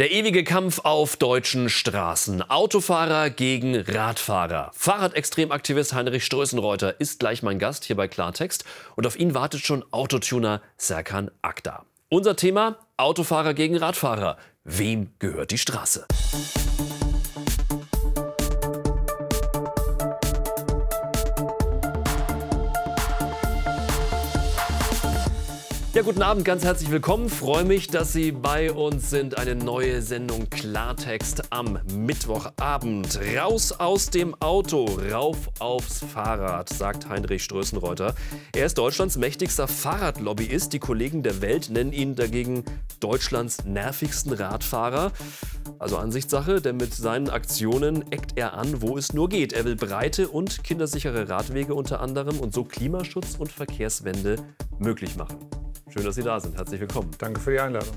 Der ewige Kampf auf deutschen Straßen. Autofahrer gegen Radfahrer. Fahrradextremaktivist Heinrich Strößenreuter ist gleich mein Gast hier bei Klartext. Und auf ihn wartet schon Autotuner Serkan Akta. Unser Thema: Autofahrer gegen Radfahrer. Wem gehört die Straße? Ja, guten Abend, ganz herzlich willkommen. Freue mich, dass Sie bei uns sind. Eine neue Sendung Klartext am Mittwochabend. Raus aus dem Auto, rauf aufs Fahrrad, sagt Heinrich Strößenreuter. Er ist Deutschlands mächtigster Fahrradlobbyist. Die Kollegen der Welt nennen ihn dagegen Deutschlands nervigsten Radfahrer. Also Ansichtssache, denn mit seinen Aktionen eckt er an, wo es nur geht. Er will breite und kindersichere Radwege unter anderem und so Klimaschutz und Verkehrswende möglich machen. Schön, dass Sie da sind. Herzlich willkommen. Danke für die Einladung.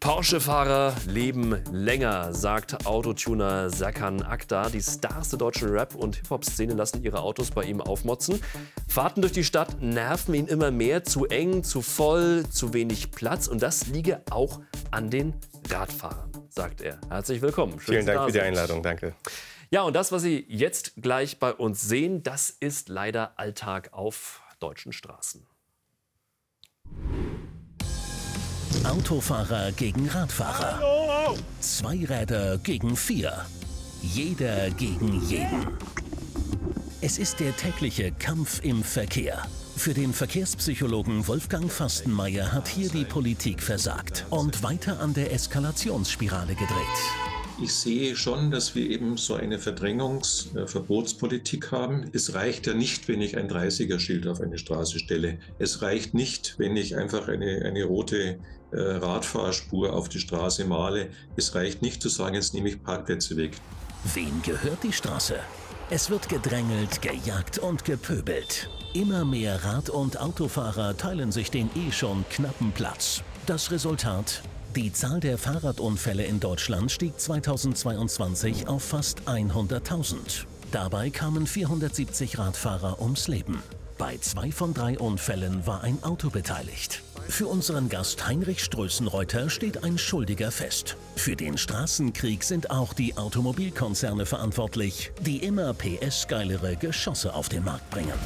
Porsche-Fahrer leben länger, sagt Autotuner Serkan Akta. Die Stars der deutschen Rap- und Hip-Hop-Szene lassen ihre Autos bei ihm aufmotzen. Fahrten durch die Stadt nerven ihn immer mehr. Zu eng, zu voll, zu wenig Platz. Und das liege auch an den Radfahrern, sagt er. Herzlich willkommen. Schön, Vielen Dank für die Einladung. Danke. Ja, und das, was Sie jetzt gleich bei uns sehen, das ist leider Alltag auf deutschen Straßen. Autofahrer gegen Radfahrer. Hallo. Zweiräder gegen vier. Jeder gegen jeden. Es ist der tägliche Kampf im Verkehr. Für den Verkehrspsychologen Wolfgang Fastenmeier hat hier die Politik versagt und weiter an der Eskalationsspirale gedreht ich sehe schon, dass wir eben so eine Verdrängungs-, äh, haben. Es reicht ja nicht, wenn ich ein 30er-Schild auf eine Straße stelle. Es reicht nicht, wenn ich einfach eine, eine rote äh, Radfahrspur auf die Straße male. Es reicht nicht zu sagen, jetzt nehme ich Parkplätze weg. Wem gehört die Straße? Es wird gedrängelt, gejagt und gepöbelt. Immer mehr Rad- und Autofahrer teilen sich den eh schon knappen Platz. Das Resultat die Zahl der Fahrradunfälle in Deutschland stieg 2022 auf fast 100.000. Dabei kamen 470 Radfahrer ums Leben. Bei zwei von drei Unfällen war ein Auto beteiligt. Für unseren Gast Heinrich Strößenreuter steht ein Schuldiger fest. Für den Straßenkrieg sind auch die Automobilkonzerne verantwortlich, die immer PS-geilere Geschosse auf den Markt bringen.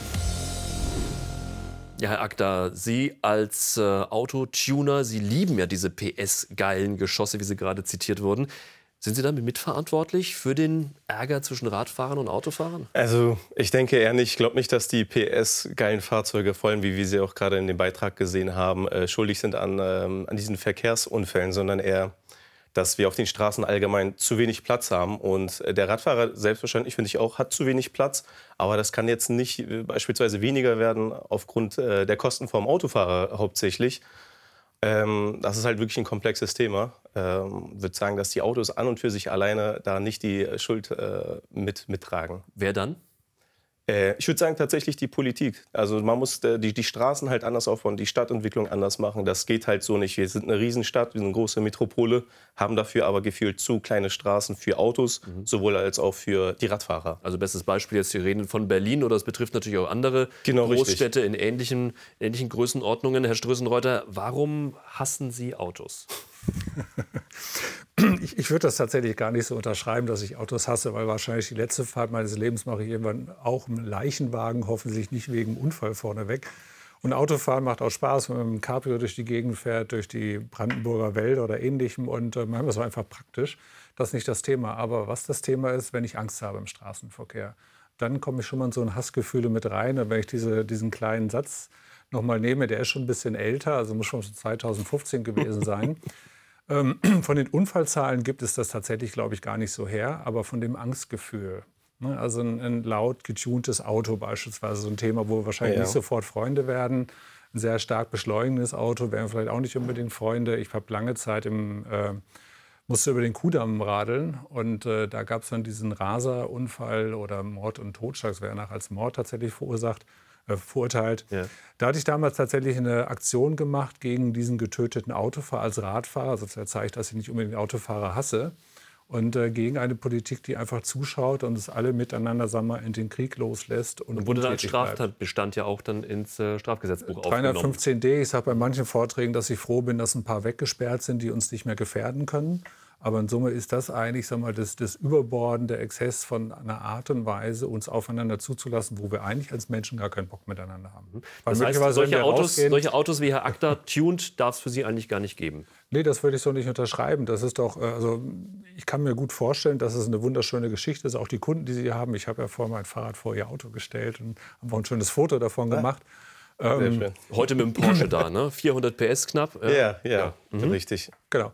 Ja, Herr Akta, Sie als äh, Autotuner, Sie lieben ja diese PS-geilen Geschosse, wie Sie gerade zitiert wurden. Sind Sie damit mitverantwortlich für den Ärger zwischen Radfahrern und Autofahrern? Also ich denke eher nicht. Ich glaube nicht, dass die PS-geilen Fahrzeuge, vor allem wie wir sie auch gerade in dem Beitrag gesehen haben, äh, schuldig sind an, ähm, an diesen Verkehrsunfällen, sondern eher dass wir auf den Straßen allgemein zu wenig Platz haben. Und äh, der Radfahrer, selbstverständlich finde ich auch, hat zu wenig Platz. Aber das kann jetzt nicht äh, beispielsweise weniger werden aufgrund äh, der Kosten vom Autofahrer hauptsächlich. Ähm, das ist halt wirklich ein komplexes Thema. Ähm, ich würde sagen, dass die Autos an und für sich alleine da nicht die Schuld mit, mittragen. Wer dann? Äh, ich würde sagen, tatsächlich die Politik. Also man muss äh, die, die Straßen halt anders aufbauen, die Stadtentwicklung anders machen. Das geht halt so nicht. Wir sind eine Riesenstadt, wir sind eine große Metropole, haben dafür aber gefühlt zu kleine Straßen für Autos, mhm. sowohl als auch für die Radfahrer. Also bestes Beispiel jetzt, Sie reden von Berlin oder es betrifft natürlich auch andere genau, Großstädte richtig. in ähnlichen, ähnlichen Größenordnungen. Herr Strößenreuter, warum hassen Sie Autos? ich, ich würde das tatsächlich gar nicht so unterschreiben, dass ich Autos hasse, weil wahrscheinlich die letzte Fahrt meines Lebens mache ich irgendwann auch im Leichenwagen, hoffentlich nicht wegen Unfall vorneweg. Und Autofahren macht auch Spaß, wenn man mit dem Cabrio durch die Gegend fährt, durch die Brandenburger Wälder oder ähnlichem. Und äh, manchmal ist es einfach praktisch. Das ist nicht das Thema. Aber was das Thema ist, wenn ich Angst habe im Straßenverkehr, dann komme ich schon mal in so ein Hassgefühle mit rein. Und wenn ich diese, diesen kleinen Satz nochmal nehme, der ist schon ein bisschen älter, also muss schon 2015 gewesen sein. Ähm, von den Unfallzahlen gibt es das tatsächlich, glaube ich, gar nicht so her, aber von dem Angstgefühl. Ne? Also ein, ein, laut getuntes Auto beispielsweise, so ein Thema, wo wir wahrscheinlich ja. nicht sofort Freunde werden. Ein sehr stark beschleunigendes Auto wären vielleicht auch nicht unbedingt Freunde. Ich habe lange Zeit im äh, musste über den Kudamm radeln und äh, da gab es dann diesen Raserunfall oder Mord und Totschlag, das wäre nach als Mord tatsächlich verursacht äh, verurteilt. Ja. Da hatte ich damals tatsächlich eine Aktion gemacht gegen diesen getöteten Autofahrer als Radfahrer. Also das zeigt, dass ich nicht unbedingt Autofahrer hasse. Und äh, gegen eine Politik, die einfach zuschaut und es alle miteinander sagen wir, in den Krieg loslässt. Und, und wurde dann als Straftatbestand ja auch dann ins äh, Strafgesetzbuch 315d. Ich sage bei manchen Vorträgen, dass ich froh bin, dass ein paar weggesperrt sind, die uns nicht mehr gefährden können. Aber in Summe ist das eigentlich sag mal, das, das überbordende Exzess von einer Art und Weise, uns aufeinander zuzulassen, wo wir eigentlich als Menschen gar keinen Bock miteinander haben. Mhm. das heißt, solche Autos, solche Autos wie Herr Akta tuned darf es für Sie eigentlich gar nicht geben? Nee, das würde ich so nicht unterschreiben. Das ist doch, äh, also ich kann mir gut vorstellen, dass es eine wunderschöne Geschichte ist. Auch die Kunden, die Sie haben. Ich habe ja vorher mein Fahrrad vor Ihr Auto gestellt und habe auch ein schönes Foto davon gemacht. Ja. Ähm, Heute mit dem Porsche da, ne? 400 PS knapp. Ja, ja, ja, ja. Mhm. richtig. Genau.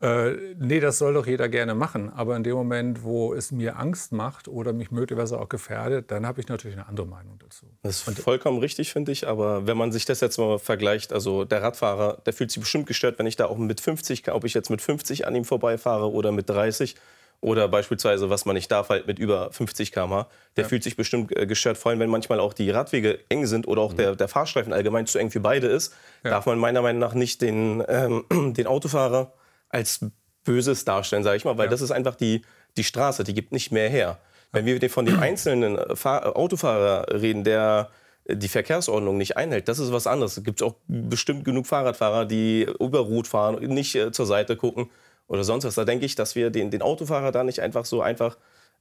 Äh, nee, das soll doch jeder gerne machen. Aber in dem Moment, wo es mir Angst macht oder mich möglicherweise auch gefährdet, dann habe ich natürlich eine andere Meinung dazu. Das ist vollkommen richtig, finde ich. Aber wenn man sich das jetzt mal vergleicht, also der Radfahrer, der fühlt sich bestimmt gestört, wenn ich da auch mit 50, ob ich jetzt mit 50 an ihm vorbeifahre oder mit 30 oder beispielsweise, was man nicht darf, halt mit über 50 km/h. Der ja. fühlt sich bestimmt äh, gestört. Vor allem, wenn manchmal auch die Radwege eng sind oder auch mhm. der, der Fahrstreifen allgemein zu eng für beide ist, ja. darf man meiner Meinung nach nicht den, ähm, den Autofahrer als Böses darstellen, sage ich mal. Weil ja. das ist einfach die, die Straße, die gibt nicht mehr her. Wenn wir von dem einzelnen Fahr Autofahrer reden, der die Verkehrsordnung nicht einhält, das ist was anderes. Es gibt auch bestimmt genug Fahrradfahrer, die über Rot fahren, nicht äh, zur Seite gucken oder sonst was. Da denke ich, dass wir den, den Autofahrer da nicht einfach so einfach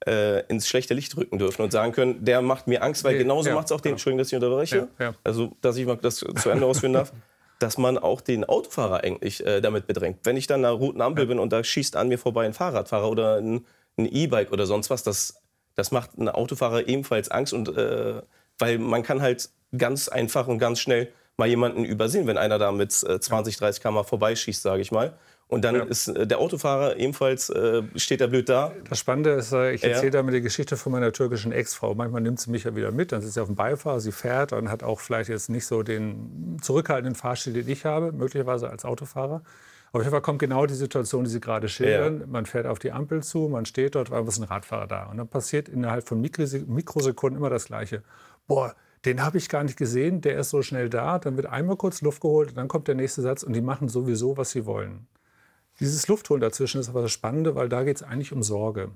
äh, ins schlechte Licht rücken dürfen und sagen können, der macht mir Angst, weil genauso ja, macht es auch den, ja. Entschuldigung, dass ich unterbreche, ja. also dass ich mal das zu Ende ausführen darf, dass man auch den Autofahrer eigentlich äh, damit bedrängt. Wenn ich dann an einer roten Ampel bin und da schießt an mir vorbei ein Fahrradfahrer oder ein E-Bike oder sonst was, das, das macht einen Autofahrer ebenfalls Angst und äh, weil man kann halt ganz einfach und ganz schnell mal jemanden übersehen, wenn einer da mit 20, 30 km vorbeischießt, sage ich mal. Und dann ja. ist äh, der Autofahrer ebenfalls, äh, steht er blöd da. Das Spannende ist, äh, ich erzähle ja. damit die Geschichte von meiner türkischen Ex-Frau. Manchmal nimmt sie mich ja wieder mit, dann sitzt sie auf dem Beifahrer, sie fährt und hat auch vielleicht jetzt nicht so den zurückhaltenden Fahrstil, den ich habe, möglicherweise als Autofahrer. Auf jeden Fall kommt genau die Situation, die Sie gerade schildern. Ja. Man fährt auf die Ampel zu, man steht dort, weil ist ein Radfahrer da. Und dann passiert innerhalb von Mikrosekunden immer das Gleiche. Boah, den habe ich gar nicht gesehen, der ist so schnell da. Dann wird einmal kurz Luft geholt, dann kommt der nächste Satz und die machen sowieso, was sie wollen. Dieses Luftholen dazwischen ist aber das Spannende, weil da geht es eigentlich um Sorge.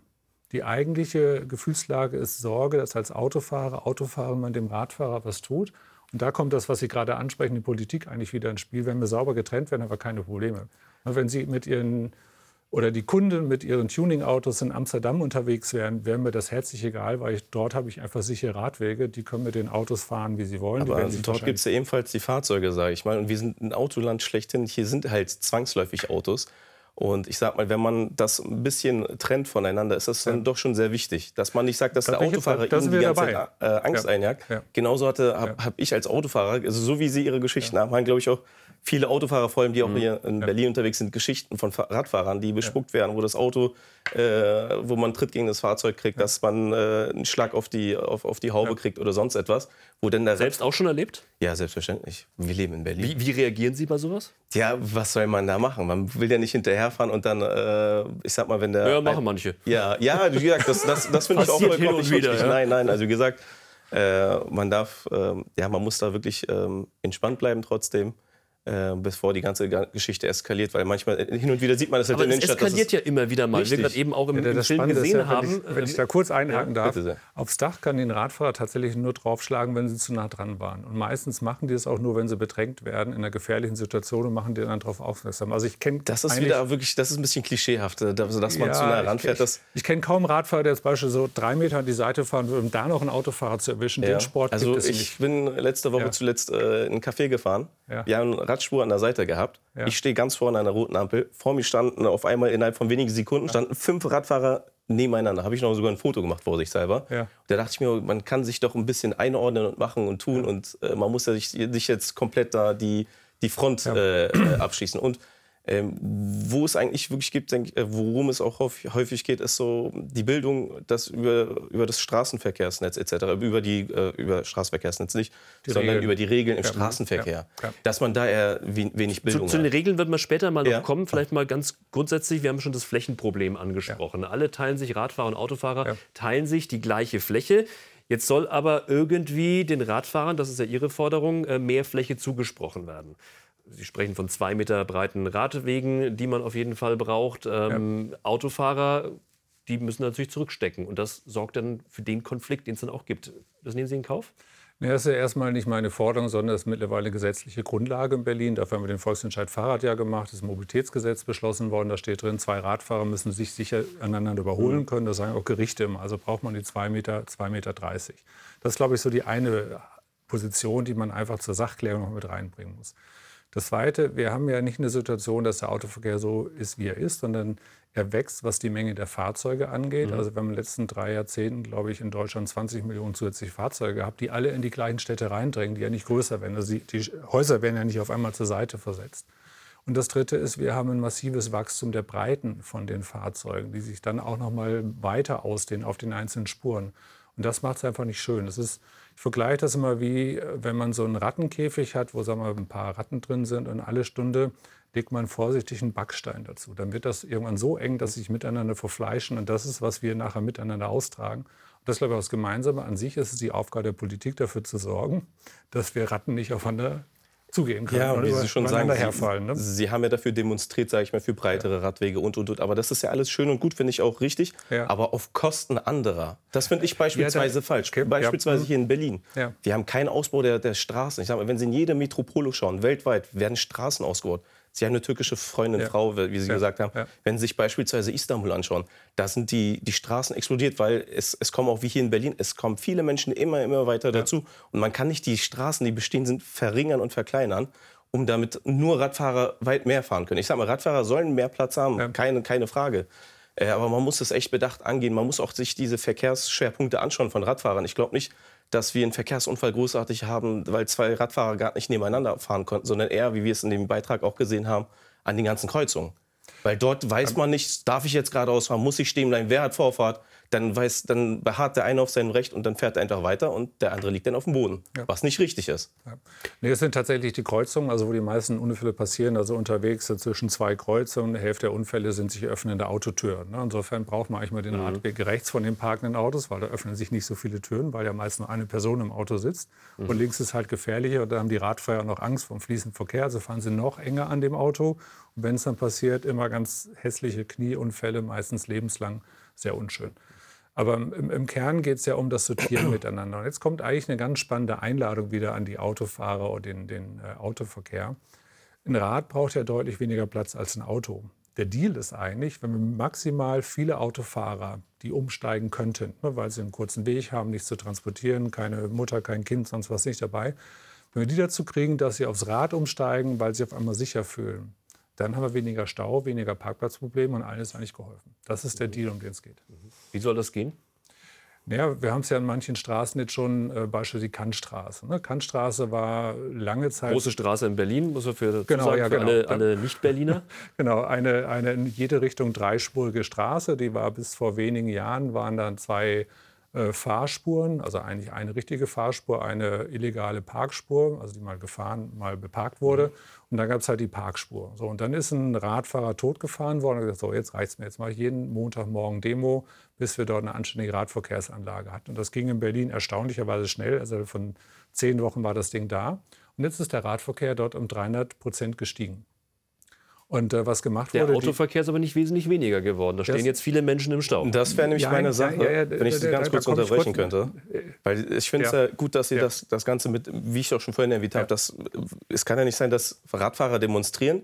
Die eigentliche Gefühlslage ist Sorge, dass als Autofahrer, Autofahrer man dem Radfahrer was tut. Und da kommt das, was Sie gerade ansprechen, die Politik eigentlich wieder ins Spiel. Wenn wir sauber getrennt werden, haben wir keine Probleme. Wenn Sie mit Ihren oder die Kunden mit ihren Tuning-Autos in Amsterdam unterwegs wären, wäre mir das herzlich egal, weil ich, dort habe ich einfach sichere Radwege. Die können mit den Autos fahren, wie sie wollen. Aber also dort gibt es ja ebenfalls die Fahrzeuge, sage ich mal. Und wir sind ein Autoland schlechthin. Hier sind halt zwangsläufig Autos. Und ich sag mal, wenn man das ein bisschen trennt voneinander, ist das dann ja. doch schon sehr wichtig, dass man nicht sagt, dass da der Autofahrer jetzt, die ganze Zeit, äh, Angst ja. einjagt. Ja. Genauso hatte habe hab ich als Autofahrer, also so wie Sie Ihre Geschichten haben, haben glaube ich auch viele Autofahrer, vor allem die auch mhm. hier in. Berlin unterwegs sind, Geschichten von Radfahrern, die bespuckt werden, wo das Auto, äh, wo man Tritt gegen das Fahrzeug kriegt, dass man äh, einen Schlag auf die, auf, auf die Haube kriegt oder sonst etwas. Wo denn der Selbst auch schon erlebt? Ja, selbstverständlich. Wir leben in Berlin. Wie, wie, reagieren Sie bei sowas? Ja, was soll man da machen? Man will ja nicht hinterherfahren und dann, äh, ich sag mal, wenn der... Ja, machen manche. Ja, ja wie gesagt, das, das, das finde ich auch vollkommen nicht wieder, ja? Nein, nein, also wie gesagt, äh, man darf, ähm, ja, man muss da wirklich ähm, entspannt bleiben trotzdem äh, bevor die ganze Geschichte eskaliert, weil manchmal äh, hin und wieder sieht man das halt in den Stadt. Es eskaliert ja immer wieder mal. Richtig. Wir gerade eben auch im, ja, im Film gesehen ja, haben. Wenn ich, wenn ich, da kurz einhaken ja, darf, aufs Dach kann den Radfahrer tatsächlich nur draufschlagen, wenn sie zu nah dran waren. Und meistens machen die es auch nur, wenn sie bedrängt werden in einer gefährlichen Situation und machen die dann darauf aufmerksam. Also ich kenne das ist wieder wirklich, das ist ein bisschen klischeehaft, äh, dass man zu nah ranfährt. Ich, ich, ich kenne kaum Radfahrer, der zum Beispiel so drei Meter an die Seite fahren würde, um da noch einen Autofahrer zu erwischen. Den Sport also gibt es ich nicht. bin letzte Woche zuletzt äh, in einen Café gefahren. Wir haben Radspur an der Seite gehabt. Ja. Ich stehe ganz vorne an der roten Ampel. Vor mir standen auf einmal innerhalb von wenigen Sekunden standen fünf Radfahrer nebeneinander. Habe ich noch sogar ein Foto gemacht, vorsichtshalber. Ja. Da dachte ich mir, man kann sich doch ein bisschen einordnen und machen und tun. Ja. Und äh, man muss ja sich, sich, jetzt komplett da die, die Front äh, äh, abschließen. Und ähm, wo es eigentlich wirklich gibt, denk, äh, worum es auch häufig geht, ist so die Bildung das über, über das Straßenverkehrsnetz etc., über die äh, über Straßenverkehrsnetz nicht, die sondern Regeln. über die Regeln im ja. Straßenverkehr. Ja. Ja. Dass man da eher wenig Bildung zu, zu den Regeln wird man später mal noch kommen. Vielleicht mal ganz grundsätzlich, wir haben schon das Flächenproblem angesprochen. Alle teilen sich, Radfahrer und Autofahrer, teilen sich die gleiche Fläche. Jetzt soll aber irgendwie den Radfahrern, das ist ja Ihre Forderung, äh, mehr Fläche zugesprochen werden. Sie sprechen von zwei Meter breiten Radwegen, die man auf jeden Fall braucht. Ähm, ja. Autofahrer, die müssen natürlich zurückstecken. Und das sorgt dann für den Konflikt, den es dann auch gibt. Das nehmen Sie in Kauf? Ja, das ist ja erstmal nicht meine Forderung, sondern das ist mittlerweile gesetzliche Grundlage in Berlin. Dafür haben wir den Volksentscheid Fahrrad ja gemacht. Das Mobilitätsgesetz beschlossen worden. Da steht drin, zwei Radfahrer müssen sich sicher aneinander überholen können. Das sagen auch Gerichte immer. Also braucht man die 2,30 Meter, 2,30 Meter. Das ist, glaube ich, so die eine Position, die man einfach zur Sachklärung noch mit reinbringen muss. Das Zweite, wir haben ja nicht eine Situation, dass der Autoverkehr so ist, wie er ist, sondern er wächst, was die Menge der Fahrzeuge angeht. Mhm. Also wir haben in den letzten drei Jahrzehnten, glaube ich, in Deutschland 20 Millionen zusätzliche Fahrzeuge gehabt, die alle in die gleichen Städte reindrängen, die ja nicht größer werden. Also die, die Häuser werden ja nicht auf einmal zur Seite versetzt. Und das Dritte ist, wir haben ein massives Wachstum der Breiten von den Fahrzeugen, die sich dann auch noch mal weiter ausdehnen auf den einzelnen Spuren. Und das macht es einfach nicht schön. Das ist, ich vergleiche das immer wie, wenn man so einen Rattenkäfig hat, wo sagen wir, ein paar Ratten drin sind und alle Stunde legt man vorsichtig einen Backstein dazu. Dann wird das irgendwann so eng, dass sie sich miteinander verfleischen. Und das ist, was wir nachher miteinander austragen. Und das glaube ich, das Gemeinsame an sich ist es die Aufgabe der Politik, dafür zu sorgen, dass wir Ratten nicht aufeinander zugehen können. Ja, und wie Sie schon sagen, herfallen, ne? Sie haben ja dafür demonstriert, sage ich mal, für breitere ja. Radwege und, und, und. Aber das ist ja alles schön und gut, finde ich auch richtig. Ja. Aber auf Kosten anderer. Das finde ich beispielsweise ja, falsch. Okay. Beispielsweise hier in Berlin. Wir haben keinen Ausbau der, der Straßen. Ich sage mal, wenn Sie in jede Metropole schauen, weltweit, werden Straßen ausgebaut. Sie haben eine türkische Freundin, ja. Frau, wie Sie ja. gesagt haben. Ja. Wenn Sie sich beispielsweise Istanbul anschauen, da sind die, die Straßen explodiert, weil es, es kommen auch wie hier in Berlin, es kommen viele Menschen immer, immer weiter dazu. Und man kann nicht die Straßen, die bestehen sind, verringern und verkleinern, um damit nur Radfahrer weit mehr fahren können. Ich sage mal, Radfahrer sollen mehr Platz haben, keine, keine Frage. Äh, aber man muss das echt bedacht angehen. Man muss auch sich diese Verkehrsschwerpunkte anschauen von Radfahrern. Ich glaube nicht, dass wir einen Verkehrsunfall großartig haben, weil zwei Radfahrer gar nicht nebeneinander fahren konnten, sondern eher, wie wir es in dem Beitrag auch gesehen haben, an den ganzen Kreuzungen. Weil dort weiß man nicht, darf ich jetzt geradeaus fahren, muss ich stehen bleiben, wer hat Vorfahrt, dann, weiß, dann beharrt der eine auf seinem Recht und dann fährt er einfach weiter und der andere liegt dann auf dem Boden, ja. was nicht richtig ist. Ja. Nee, es sind tatsächlich die Kreuzungen, also wo die meisten Unfälle passieren, also unterwegs zwischen zwei Kreuzungen. Die Hälfte der Unfälle sind sich öffnende Autotüren. Ne? Insofern braucht man eigentlich mal den mhm. Radweg rechts von den parkenden Autos, weil da öffnen sich nicht so viele Türen, weil ja meist nur eine Person im Auto sitzt. Mhm. Und links ist halt gefährlicher und da haben die Radfahrer noch Angst vor dem fließenden Verkehr, also fahren sie noch enger an dem Auto. Wenn es dann passiert, immer ganz hässliche Knieunfälle, meistens lebenslang, sehr unschön. Aber im, im Kern geht es ja um das Sortieren miteinander. Und jetzt kommt eigentlich eine ganz spannende Einladung wieder an die Autofahrer und den, den äh, Autoverkehr. Ein Rad braucht ja deutlich weniger Platz als ein Auto. Der Deal ist eigentlich, wenn wir maximal viele Autofahrer, die umsteigen könnten, ne, weil sie einen kurzen Weg haben, nichts zu transportieren, keine Mutter, kein Kind, sonst was nicht dabei, wenn wir die dazu kriegen, dass sie aufs Rad umsteigen, weil sie auf einmal sicher fühlen, dann haben wir weniger Stau, weniger Parkplatzprobleme und allen ist eigentlich geholfen. Das ist der Deal, um den es geht. Wie soll das gehen? Naja, wir haben es ja an manchen Straßen jetzt schon, äh, beispielsweise die Kantstraße. Ne? Kantstraße war lange Zeit. Große Straße in Berlin, muss man für, genau, sagen, ja, genau. alle, alle Nicht-Berliner. genau, eine, eine in jede Richtung dreispurige Straße. Die war bis vor wenigen Jahren, waren dann zwei Fahrspuren, also eigentlich eine richtige Fahrspur, eine illegale Parkspur, also die mal gefahren, mal beparkt wurde. Und dann gab es halt die Parkspur. So, und dann ist ein Radfahrer totgefahren worden und gesagt, so, jetzt reicht's mir. Jetzt mache ich jeden Montagmorgen Demo, bis wir dort eine anständige Radverkehrsanlage hatten. Und das ging in Berlin erstaunlicherweise schnell. Also von zehn Wochen war das Ding da. Und jetzt ist der Radverkehr dort um 300 Prozent gestiegen. Und äh, was gemacht der wurde. Der Autoverkehr ist aber nicht wesentlich weniger geworden. Da stehen jetzt viele Menschen im Stau. Das wäre nämlich ja, meine Sache, ja, ja, wenn ich Sie ganz kurz unterbrechen könnte. Weil ich finde es ja. gut, dass Sie das, das Ganze mit, wie ich auch schon vorhin erwähnt habe, das, es kann ja nicht sein, dass Radfahrer demonstrieren,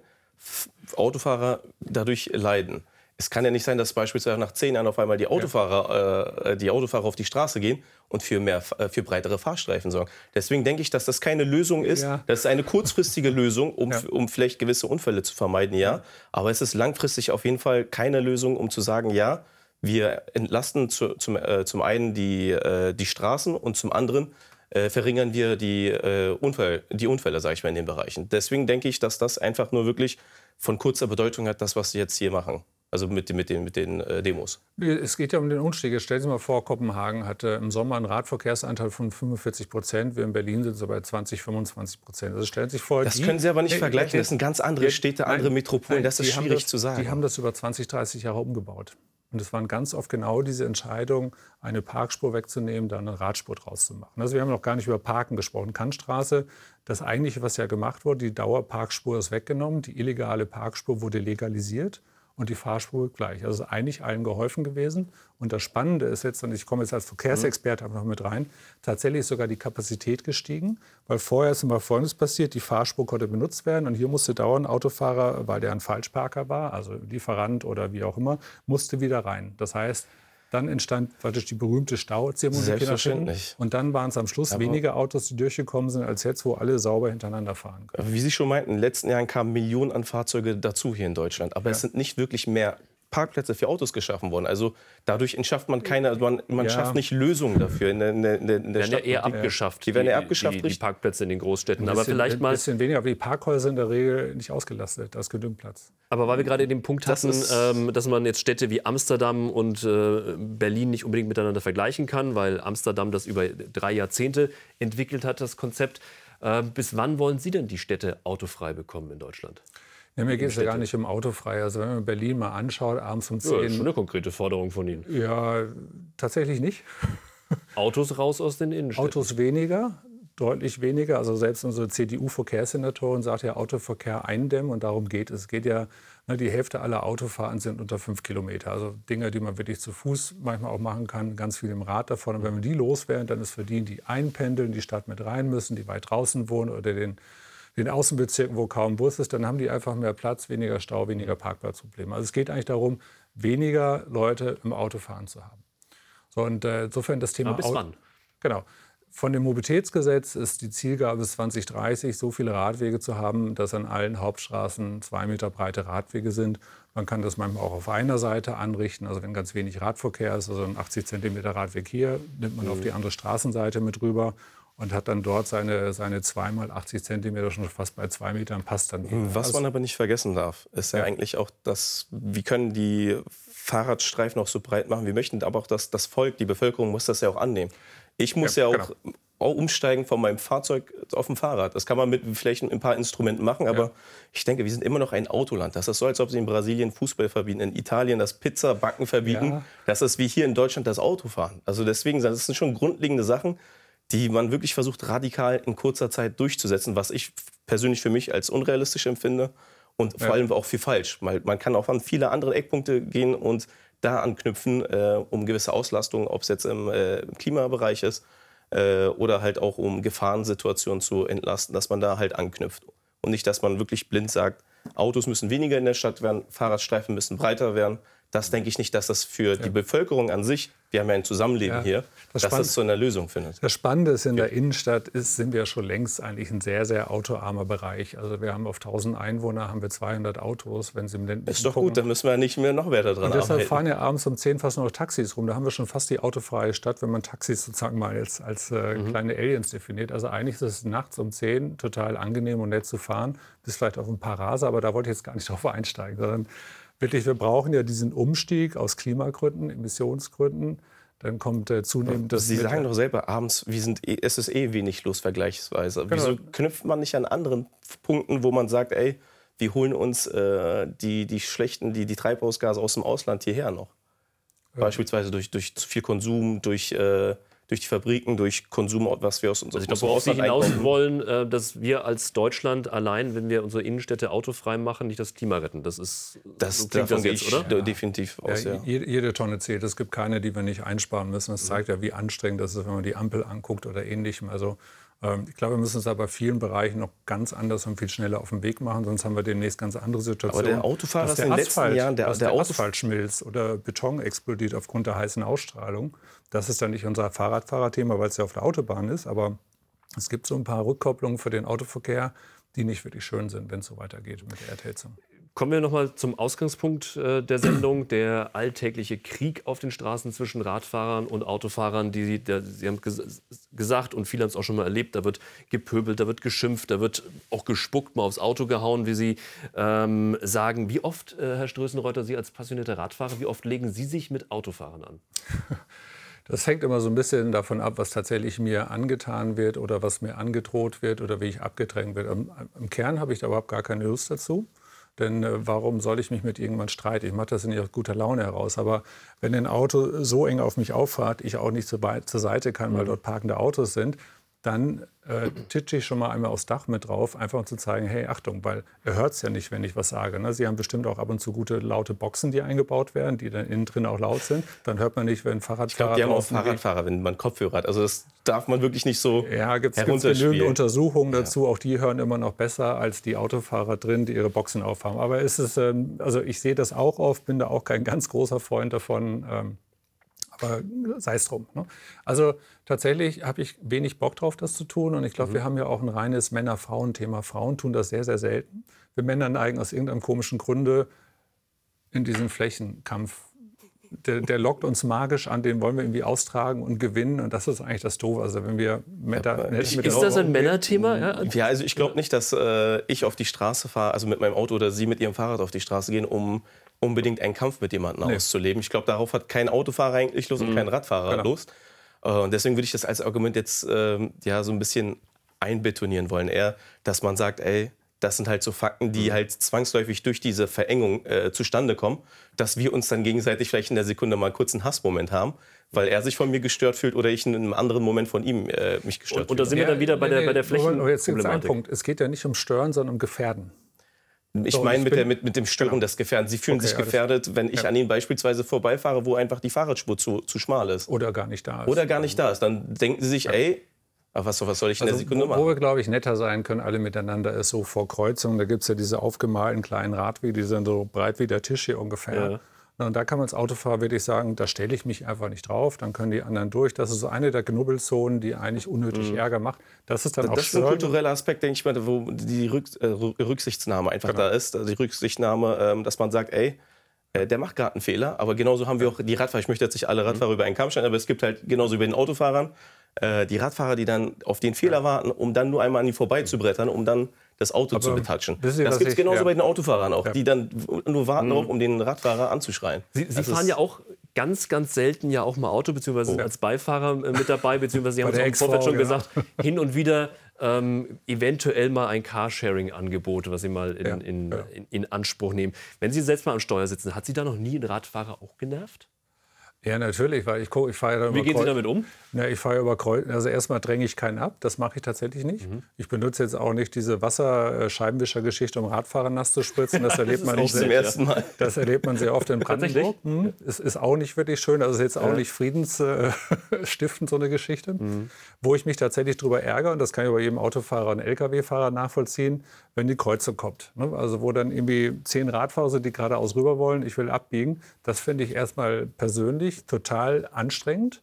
Autofahrer dadurch leiden. Es kann ja nicht sein, dass beispielsweise nach zehn Jahren auf einmal die Autofahrer, äh, die Autofahrer auf die Straße gehen und für, mehr, äh, für breitere Fahrstreifen sorgen. Deswegen denke ich, dass das keine Lösung ist. Ja. Das ist eine kurzfristige Lösung, um, ja. um vielleicht gewisse Unfälle zu vermeiden, ja. Aber es ist langfristig auf jeden Fall keine Lösung, um zu sagen, ja, wir entlasten zu, zum, äh, zum einen die, äh, die Straßen und zum anderen äh, verringern wir die, äh, Unfall, die Unfälle, sage ich mal, in den Bereichen. Deswegen denke ich, dass das einfach nur wirklich von kurzer Bedeutung hat, das, was sie jetzt hier machen. Also mit, mit den, mit den äh, Demos. Es geht ja um den Umstieg. Stellen Sie sich mal vor, Kopenhagen hatte im Sommer einen Radverkehrsanteil von 45 Prozent. Wir in Berlin sind so bei 20, 25 Prozent. Also stellen Sie sich vor, das die, können Sie aber nicht äh, vergleichen. Das sind ganz andere Städte, andere Metropolen. das ist schwierig das, zu sagen. Die haben das über 20, 30 Jahre umgebaut. Und es waren ganz oft genau diese Entscheidungen, eine Parkspur wegzunehmen, dann eine Radspur draus zu machen. Also wir haben noch gar nicht über Parken gesprochen. Kantstraße, das eigentliche, was ja gemacht wurde, die Dauerparkspur ist weggenommen, die illegale Parkspur wurde legalisiert. Und die Fahrspur gleich. Also ist eigentlich allen geholfen gewesen. Und das Spannende ist jetzt, und ich komme jetzt als Verkehrsexperte noch mit rein, tatsächlich ist sogar die Kapazität gestiegen, weil vorher ist immer Folgendes passiert, die Fahrspur konnte benutzt werden und hier musste dauernd ein Autofahrer, weil der ein Falschparker war, also Lieferant oder wie auch immer, musste wieder rein. Das heißt, dann entstand praktisch die berühmte Stauzeremonie. Selbstverständlich. Und dann waren es am Schluss Aber weniger Autos, die durchgekommen sind, als jetzt, wo alle sauber hintereinander fahren können. Wie Sie schon meinten, in den letzten Jahren kamen Millionen an Fahrzeuge dazu hier in Deutschland. Aber es sind nicht wirklich mehr Parkplätze für Autos geschaffen worden. Also dadurch schafft man keine, also man, man Ja. schafft nicht Lösungen dafür in der, in der, in der Die werden ja eher abgeschafft. Die werden ja abgeschafft, die, die richtig. Parkplätze in den Großstädten. Ein Aber bisschen- vielleicht ein mal, bisschen weniger, aber die Parkhäuser in der Regel nicht ausgelastet. Da ist genügend Platz. aber weil wir gerade den Punkt Das hatten, ist- ähm, dass man jetzt Städte wie Amsterdam und äh, Berlin nicht unbedingt miteinander vergleichen kann, weil Amsterdam das über drei Jahrzehnte entwickelt hat, das Konzept. Äh, bis wann wollen Sie denn die Städte autofrei bekommen in Deutschland? Ja, mir geht es ja gar nicht um autofrei. Also wenn man Berlin mal anschaut, abends um Ja, das ist schon 10 eine konkrete Forderung von Ihnen. ja, tatsächlich nicht. Autos raus aus den Innenstädten. Autos weniger, deutlich weniger. Also selbst unsere CDU-Verkehrssenatorin sagt ja, Autoverkehr eindämmen und darum geht es. Es geht ja, ne, die Hälfte aller Autofahrten sind unter fünf Kilometer. Also Dinge, die man wirklich zu Fuß manchmal auch machen kann, ganz viel im Rad davon. Und wenn wir die loswerden, dann ist für die, die einpendeln, die Stadt mit rein müssen, die weit draußen wohnen oder den, den Außenbezirken, wo kaum Bus ist, dann haben die einfach mehr Platz, weniger Stau, weniger Parkplatzprobleme. Also es geht eigentlich darum, weniger Leute im Auto fahren zu haben. So, und äh, insofern das Thema Aber bis Au- wann? Genau. Von dem Mobilitätsgesetz ist die Zielgabe bis 2030, so viele Radwege zu haben, dass an allen Hauptstraßen zwei Meter breite Radwege sind. Man kann das manchmal auch auf einer Seite anrichten. Also wenn ganz wenig Radverkehr ist, also ein 80 Zentimeter Radweg hier, nimmt man auf die andere Straßenseite mit rüber und hat dann dort seine, seine 2 mal 80 Zentimeter schon fast bei zwei Metern, passt dann. Was Also- man aber nicht vergessen darf, ist ja, Ja. eigentlich auch, dass wir können die Fahrradstreifen auch so breit machen, wir möchten, aber auch das, das Volk, die Bevölkerung muss das ja auch annehmen. Ich muss ja, Ja, auch, auch umsteigen von meinem Fahrzeug auf ein Fahrrad. Das kann man mit vielleicht ein paar Instrumenten machen, aber Ja. ich denke, wir sind immer noch ein Autoland. Das ist so, als ob sie in Brasilien Fußball verbieten, in Italien das Pizza-Backen verbieten. Ja. Das ist wie hier in Deutschland das Autofahren. Also deswegen, das sind schon grundlegende Sachen, die man wirklich versucht, radikal in kurzer Zeit durchzusetzen, was ich persönlich für mich als unrealistisch empfinde und vor Ja. allem auch für falsch. Man kann auch an viele andere Eckpunkte gehen und da anknüpfen, äh, um gewisse Auslastungen, ob es jetzt im, äh, im Klimabereich ist äh, oder halt auch um Gefahrensituationen zu entlasten, dass man da halt anknüpft. Und nicht, dass man wirklich blind sagt, Autos müssen weniger in der Stadt werden, Fahrradstreifen müssen breiter werden. Das denke ich nicht, dass das für die Bevölkerung an sich, wir haben ja ein Zusammenleben Ja. hier, Das dass das zu einer Lösung findet. Das Spannende ist, in der Innenstadt ist, sind wir schon längst eigentlich ein sehr, sehr autoarmer Bereich. Also wir haben auf 1000 Einwohner haben wir 200 Autos, wenn Sie im ländlichen Ist doch gucken. gut, dann müssen wir nicht mehr noch weiter dran Und deshalb arbeiten. fahren ja abends um 10 fast nur noch Taxis rum. Da haben wir schon fast die autofreie Stadt, wenn man Taxis sozusagen mal als, als äh, Mhm. kleine Aliens definiert. Also eigentlich ist es nachts um 10 total angenehm und nett zu fahren, bis vielleicht auf ein paar Raser, aber da wollte ich jetzt gar nicht drauf einsteigen, sondern wirklich, wir brauchen ja diesen Umstieg aus Klimagründen, Emissionsgründen. Dann kommt äh, zunehmend das. Sie mit- sagen doch selber abends, wir sind eh, es ist eh wenig los vergleichsweise. Genau. Wieso knüpft man nicht an anderen Punkten, wo man sagt, ey, wir holen uns äh, die, die schlechten, die, die Treibhausgase aus dem Ausland hierher noch? Beispielsweise durch, durch zu viel Konsum, durch, äh, durch die Fabriken, durch Konsum, was wir aus, Also ich aus glaube, worauf Sie hinaus einkaufen. wollen, äh, dass wir als Deutschland allein, wenn wir unsere Innenstädte autofrei machen, nicht das Klima retten. Das ist Das, so klingt davon das jetzt, oder? de- definitiv aus, Ja, ja. jede, Tonne zählt. Es gibt keine, die wir nicht einsparen müssen. Das zeigt ja, wie anstrengend das ist, wenn man die Ampel anguckt oder ähnlichem. Also ich glaube, wir müssen es aber in vielen Bereichen noch ganz anders und viel schneller auf den Weg machen, sonst haben wir demnächst ganz andere Situationen. Aber der Autofahrer ist in den letzten Asphalt, Jahren, der- dass der der, Asphalt schmilzt oder Beton explodiert aufgrund der heißen Ausstrahlung. Das ist dann nicht unser Fahrradfahrerthema, weil es ja auf der Autobahn ist, aber es gibt so ein paar Rückkopplungen für den Autoverkehr, die nicht wirklich schön sind, wenn es so weitergeht mit der Erdheizung. Kommen wir nochmal zum Ausgangspunkt äh, der Sendung, der alltägliche Krieg auf den Straßen zwischen Radfahrern und Autofahrern. Die, der, Sie haben ges gesagt und viele haben es auch schon mal erlebt, da wird gepöbelt, da wird geschimpft, da wird auch gespuckt, mal aufs Auto gehauen, wie Sie ähm, sagen. Wie oft, äh, Herr Strößenreuter, Sie als passionierter Radfahrer, wie oft legen Sie sich mit Autofahrern an? Das hängt immer so ein bisschen davon ab, was tatsächlich mir angetan wird oder was mir angedroht wird oder wie ich abgedrängt werde. Im, im Kern habe ich da überhaupt gar keine Lust dazu. Denn äh, warum soll ich mich mit irgendjemandem streiten? Ich mache das nicht aus guter Laune heraus. Aber wenn ein Auto so eng auf mich auffahrt, ich auch nicht zur, zur Seite kann, weil dort parkende Autos sind, dann äh, titsche ich schon mal einmal aufs Dach mit drauf, einfach um zu zeigen, hey, Achtung, weil er hört es ja nicht, wenn ich was sage. Ne? Sie haben bestimmt auch ab und zu gute laute Boxen, die eingebaut werden, die dann innen drin auch laut sind. Dann hört man nicht, wenn Fahrradfahrer Ich glaube, die haben auch Fahrradfahrer, wenn man Kopfhörer hat. Also das darf man wirklich nicht so Ja, gibt es genügend Untersuchungen dazu. Auch die hören immer noch besser als die Autofahrer drin, die ihre Boxen aufhaben. Aber ist es, ähm, also ich sehe das auch oft, bin da auch kein ganz großer Freund davon. Ähm, aber sei es drum. Ne? Also tatsächlich habe ich wenig Bock drauf, das zu tun. Und ich glaube, mhm. wir haben ja auch ein reines Männer-Frauen-Thema. Frauen tun das sehr, sehr selten. Wir Männer neigen aus irgendeinem komischen Grunde in diesen Flächenkampf. Der, der, lockt uns magisch an, den wollen wir irgendwie austragen und gewinnen. Und das ist eigentlich das Doofe. Also wenn wir Männer, ja, ist das ein Männerthema? Ja, ja also ich glaube nicht, dass äh, ich auf die Straße fahre, also mit meinem Auto oder Sie mit Ihrem Fahrrad auf die Straße gehen, um unbedingt einen Kampf mit jemandem nee. auszuleben. Ich glaube, darauf hat kein Autofahrer eigentlich Lust mhm. und kein Radfahrer genau. Lust. Äh, und deswegen würde ich das als Argument jetzt äh, ja, so ein bisschen einbetonieren wollen. Eher, dass man sagt, ey, das sind halt so Fakten, die mhm. halt zwangsläufig durch diese Verengung äh, zustande kommen, dass wir uns dann gegenseitig vielleicht in der Sekunde mal kurz einen Hassmoment haben, weil er sich von mir gestört fühlt oder ich in einem anderen Moment von ihm äh, mich gestört fühle. Und da sind wir dann wieder bei der, bei der Flächen. Jetzt gibt es einen Punkt. Es geht ja nicht um Stören, sondern um Gefährden. Ich so, meine mit, mit, mit dem Stören genau. des Gefährden. Sie fühlen okay, sich gefährdet, wenn ich ja. an Ihnen beispielsweise vorbeifahre, wo einfach die Fahrradspur zu, zu schmal ist. Oder gar nicht da ist. Oder gar nicht da ist. Dann denken Sie sich, ja. ey, was, was, soll ich in also, der Sekunde machen? Wo wir, glaube ich, netter sein können, alle miteinander, ist so vor Kreuzungen. Da gibt es ja diese aufgemalten kleinen Radwege, die sind so breit wie der Tisch hier ungefähr. Ja. Und da kann man als Autofahrer wirklich sagen, da stelle ich mich einfach nicht drauf, dann können die anderen durch. Das ist so eine der Knubbelzonen, die eigentlich unnötig mhm. Ärger macht. Das ist dann das auch ist ein kultureller Aspekt, denke ich mal, wo die äh, Rücksichtnahme einfach genau. da ist. Also die Rücksichtnahme, ähm, dass man sagt, ey, der macht gerade einen Fehler. Aber genauso haben wir auch die Radfahrer. Ich möchte jetzt nicht alle Radfahrer mhm. über einen Kamm stellen, aber es gibt halt genauso über den Autofahrern äh, die Radfahrer, die dann auf den Fehler ja. warten, um dann nur einmal an ihn vorbeizubrettern, um dann das Auto Aber zu betatschen. das gibt es genauso ja. bei den Autofahrern auch, ja. die dann nur warten, mhm. um den Radfahrer anzuschreien. Sie, Sie fahren ja auch ganz, ganz selten ja auch mal Auto, beziehungsweise oh. als Beifahrer äh, mit dabei, beziehungsweise Sie haben es im Vorfeld schon gesagt, hin und wieder ähm, eventuell mal ein Carsharing-Angebot, was Sie mal in, in, in, in Anspruch nehmen. Wenn Sie selbst mal am Steuer sitzen, hat Sie da noch nie ein Radfahrer auch genervt? Ja, natürlich, weil ich ich fahre ja Wie gehen Sie damit um? Ja, ich fahre über Kreuz. Also erstmal dränge ich keinen ab, das mache ich tatsächlich nicht. Mhm. Ich benutze jetzt auch nicht diese Wasserscheibenwischer-Geschichte, um Radfahrer nass zu spritzen. Das erlebt man nicht zum ersten Mal. Das erlebt man sehr oft in Brandenburg. Mhm. Es ist auch nicht wirklich schön. Also es ist jetzt auch ja. nicht friedensstiftend so eine Geschichte. Mhm. Wo ich mich tatsächlich darüber ärgere, und das kann ich bei jedem Autofahrer und Lkw-Fahrer nachvollziehen, wenn die Kreuzung kommt. Ne? Also wo dann irgendwie zehn Radfahrer sind, die geradeaus rüber wollen, ich will abbiegen. Das finde ich erstmal persönlich total anstrengend,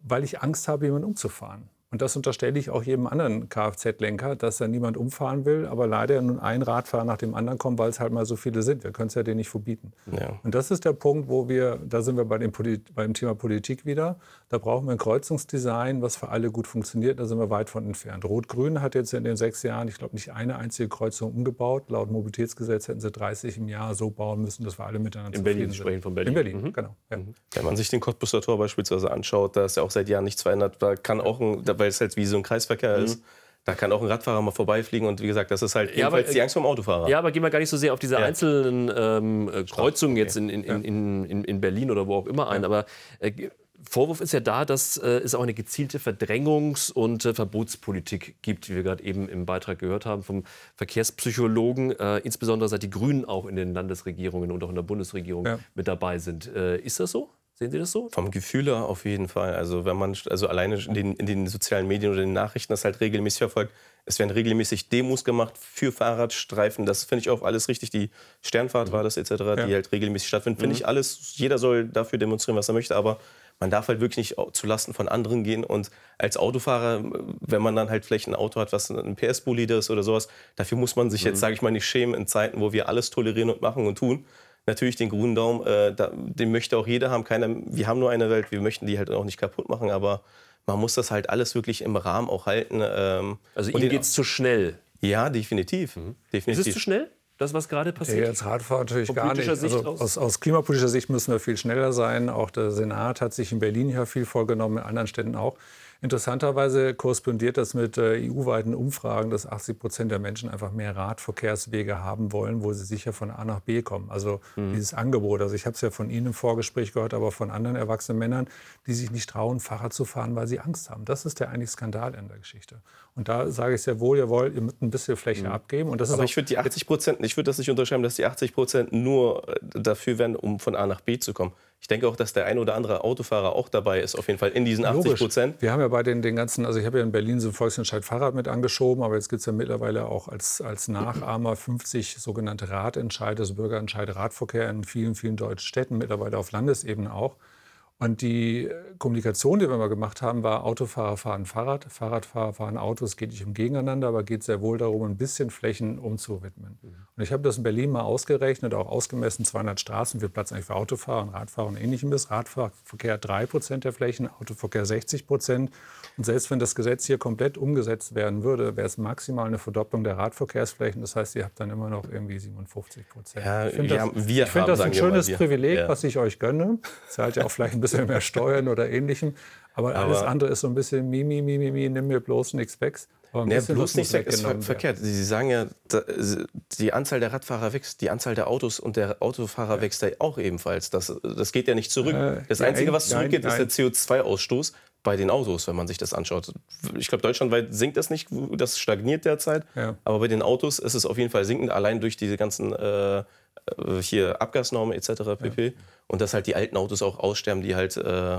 weil ich Angst habe, jemanden umzufahren. Und das unterstelle ich auch jedem anderen Kfz-Lenker, dass da niemand umfahren will, aber leider nun ein Radfahrer nach dem anderen kommt, weil es halt mal so viele sind. Wir können es ja denen nicht verbieten. Ja. Und das ist der Punkt, wo wir, da sind wir bei dem, beim Thema Politik wieder, da brauchen wir ein Kreuzungsdesign, was für alle gut funktioniert. Da sind wir weit von entfernt. Rot-Grün hat jetzt in den sechs Jahren, ich glaube, nicht eine einzige Kreuzung umgebaut. Laut Mobilitätsgesetz hätten sie 30 im Jahr so bauen müssen, dass wir alle miteinander In Berlin, sind. sprechen von Berlin. In Berlin, mhm. genau. Ja. Wenn man sich den Cottbuser Tor beispielsweise anschaut, da ist ja auch seit Jahren nichts verändert. Da kann auch ein, weil es halt wie so ein Kreisverkehr mhm. ist. Da kann auch ein Radfahrer mal vorbeifliegen und wie gesagt, das ist halt ja, aber, die Angst vom Autofahrer. Ja, aber gehen wir gar nicht so sehr auf diese ja. einzelnen ähm, äh, Kreuzungen okay. jetzt in, in, in, in, in Berlin oder wo auch immer ein. Aber äh, Vorwurf ist ja da, dass äh, es auch eine gezielte Verdrängungs- und äh, Verbotspolitik gibt, wie wir gerade eben im Beitrag gehört haben vom Verkehrspsychologen, äh, insbesondere seit die Grünen auch in den Landesregierungen und auch in der Bundesregierung ja. mit dabei sind. Äh, ist das so? Sehen Sie das so? Vom Gefühl her auf jeden Fall. Also wenn man also alleine in den, in den sozialen Medien oder den Nachrichten das halt regelmäßig verfolgt, es werden regelmäßig Demos gemacht für Fahrradstreifen. Das finde ich auch alles richtig. Die Sternfahrt mhm. war das etc., ja. die halt regelmäßig stattfinden. Finde mhm. ich alles. Jeder soll dafür demonstrieren, was er möchte. Aber man darf halt wirklich nicht zulasten von anderen gehen. Und als Autofahrer, wenn man dann halt vielleicht ein Auto hat, was ein PS-Bolide ist oder sowas, dafür muss man sich mhm. jetzt, sage ich mal, nicht schämen in Zeiten, wo wir alles tolerieren und machen und tun natürlich den grünen Daumen, äh, da, den möchte auch jeder haben. Keiner, wir haben nur eine Welt, wir möchten die halt auch nicht kaputt machen, aber man muss das halt alles wirklich im Rahmen auch halten. Ähm, also Ihnen geht es zu schnell? Ja, definitiv. Mhm. definitiv. Ist es zu schnell? Das, was gerade passiert? Ja, als Radfahrer natürlich gar nicht. Also aus, aus, klimapolitischer Sicht müssen wir viel schneller sein. Auch der Senat hat sich in Berlin ja viel vorgenommen, in anderen Städten auch. Interessanterweise korrespondiert das mit äh, EU-weiten Umfragen, dass 80 Prozent der Menschen einfach mehr Radverkehrswege haben wollen, wo sie sicher von A nach B kommen. Also mhm. dieses Angebot. Also ich habe es ja von Ihnen im Vorgespräch gehört, aber von anderen erwachsenen Männern, die sich nicht trauen, Fahrrad zu fahren, weil sie Angst haben. Das ist der eigentlich Skandal in der Geschichte. Und da sage ich sehr wohl, jawohl, ihr müsst ein bisschen Fläche mhm. abgeben. Und das aber ich würde die 80 Prozent, ich würde das nicht unterschreiben, dass die 80 Prozent nur äh, dafür werden, um von A nach B zu kommen. Ich denke auch, dass der ein oder andere Autofahrer auch dabei ist, auf jeden Fall in diesen 80 Prozent. Wir haben ja bei den, den ganzen, also ich habe ja in Berlin so ein Volksentscheid Fahrrad mit angeschoben, aber jetzt gibt es ja mittlerweile auch als, als Nachahmer 50 sogenannte Radentscheide, also Bürgerentscheide Radverkehr in vielen, vielen deutschen Städten, mittlerweile auf Landesebene auch. Und die äh, Kommunikation, die wir mal gemacht haben, war Autofahrer fahren Fahrrad, Fahrradfahrer fahren Auto. Es geht nicht um Gegeneinander, aber geht sehr wohl darum, ein bisschen Flächen umzuwidmen. Mhm. Und ich habe das in Berlin mal ausgerechnet, auch ausgemessen, 200 Straßen, viel Platz eigentlich für Autofahrer und Radfahrer und ähnlichem ist. Radverkehr 3 Prozent der Flächen, Autoverkehr 60 Prozent. Und selbst wenn das Gesetz hier komplett umgesetzt werden würde, wäre es maximal eine Verdopplung der Radverkehrsflächen. Das heißt, ihr habt dann immer noch irgendwie 57 Prozent. Ja, ich finde das, wir find das ein schönes Privileg, ja. was ich euch gönne. Zahlt ja auch vielleicht ein bisschen bisschen mehr Steuern oder ähnlichem. Aber, Aber alles andere ist so ein bisschen Mimi, Mimi, Mimi, nimm mir bloß nichts weg. Aber nee, bloß nichts weg ist ver verkehrt. Sie sagen ja, die Anzahl der Radfahrer wächst, die Anzahl der Autos und der Autofahrer ja. wächst ja auch ebenfalls. Das, das geht ja nicht zurück. Äh, das Einzige, was zurückgeht, nein, nein. ist der CO2-Ausstoß bei den Autos, wenn man sich das anschaut. Ich glaube, deutschlandweit sinkt das nicht, das stagniert derzeit. Ja. Aber bei den Autos ist es auf jeden Fall sinkend, allein durch diese ganzen äh, äh, hier Abgasnormen etc. pp. Ja. Und dass halt die alten Autos auch aussterben, die halt äh,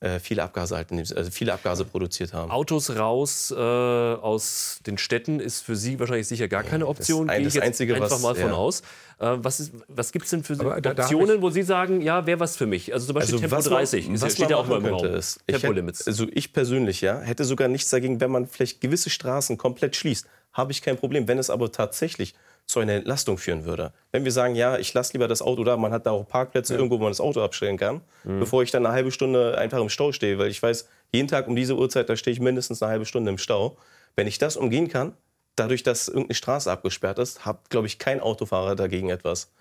äh viele Abgase halt, also viele Abgase produziert haben. Autos raus äh, aus den Städten ist für Sie wahrscheinlich sicher gar keine Option. Das, ein, das Einzige, einfach was, mal von ja. aus. Äh, was, was gibt es denn für da, Optionen, wo Sie sagen, ja, wäre was für mich? Also zum Beispiel also Tempo 30. Man, was steht ja auch mal im Raum. Ist, Tempolimits. also ich persönlich ja, hätte sogar nichts dagegen, wenn man vielleicht gewisse Straßen komplett schließt. Habe ich kein Problem. Wenn es aber tatsächlich zu einer Entlastung führen würde. Wenn wir sagen, ja, ich lasse lieber das Auto da, man hat da auch Parkplätze ja. irgendwo, wo man das Auto abstellen kann, mhm. bevor ich dann eine halbe Stunde einfach im Stau stehe, weil ich weiß, jeden Tag um diese Uhrzeit, da stehe ich mindestens eine halbe Stunde im Stau. Wenn ich das umgehen kann, dadurch, dass irgendeine Straße abgesperrt ist, hat, glaube ich, kein Autofahrer dagegen etwas.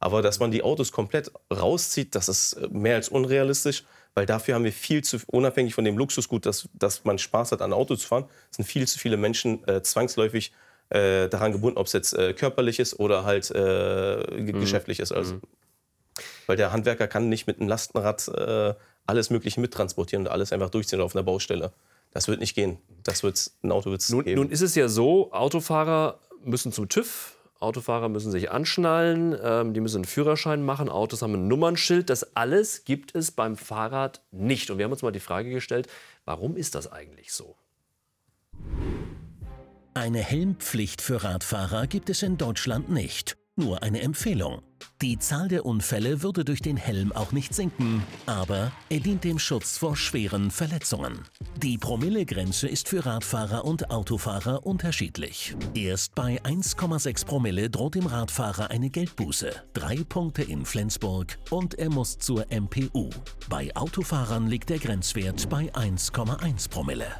Aber dass man die Autos komplett rauszieht, das ist mehr als unrealistisch, weil dafür haben wir viel zu, unabhängig von dem Luxusgut, dass, dass man Spaß hat, an Auto zu fahren, sind viel zu viele Menschen äh, zwangsläufig äh, daran gebunden, ob es jetzt äh, körperlich ist oder halt äh, mhm. geschäftlich ist. Also. Mhm. Weil der Handwerker kann nicht mit einem Lastenrad äh, alles Mögliche mittransportieren und alles einfach durchziehen auf einer Baustelle. Das wird nicht gehen. Das wird's, ein Auto wird es nun, geben. Nun ist es ja so, Autofahrer müssen zum TÜV, Autofahrer müssen sich anschnallen, ähm, die müssen einen Führerschein machen, Autos haben ein Nummernschild. Das alles gibt es beim Fahrrad nicht. Und wir haben uns mal die Frage gestellt, warum ist das eigentlich so? Eine Helmpflicht für Radfahrer gibt es in Deutschland nicht. Nur eine Empfehlung. Die Zahl der Unfälle würde durch den Helm auch nicht sinken, aber er dient dem Schutz vor schweren Verletzungen. Die Promillegrenze ist für Radfahrer und Autofahrer unterschiedlich. Erst bei 1,6 Promille droht dem Radfahrer eine Geldbuße, drei Punkte in Flensburg und er muss zur MPU. Bei Autofahrern liegt der Grenzwert bei 1,1 Promille.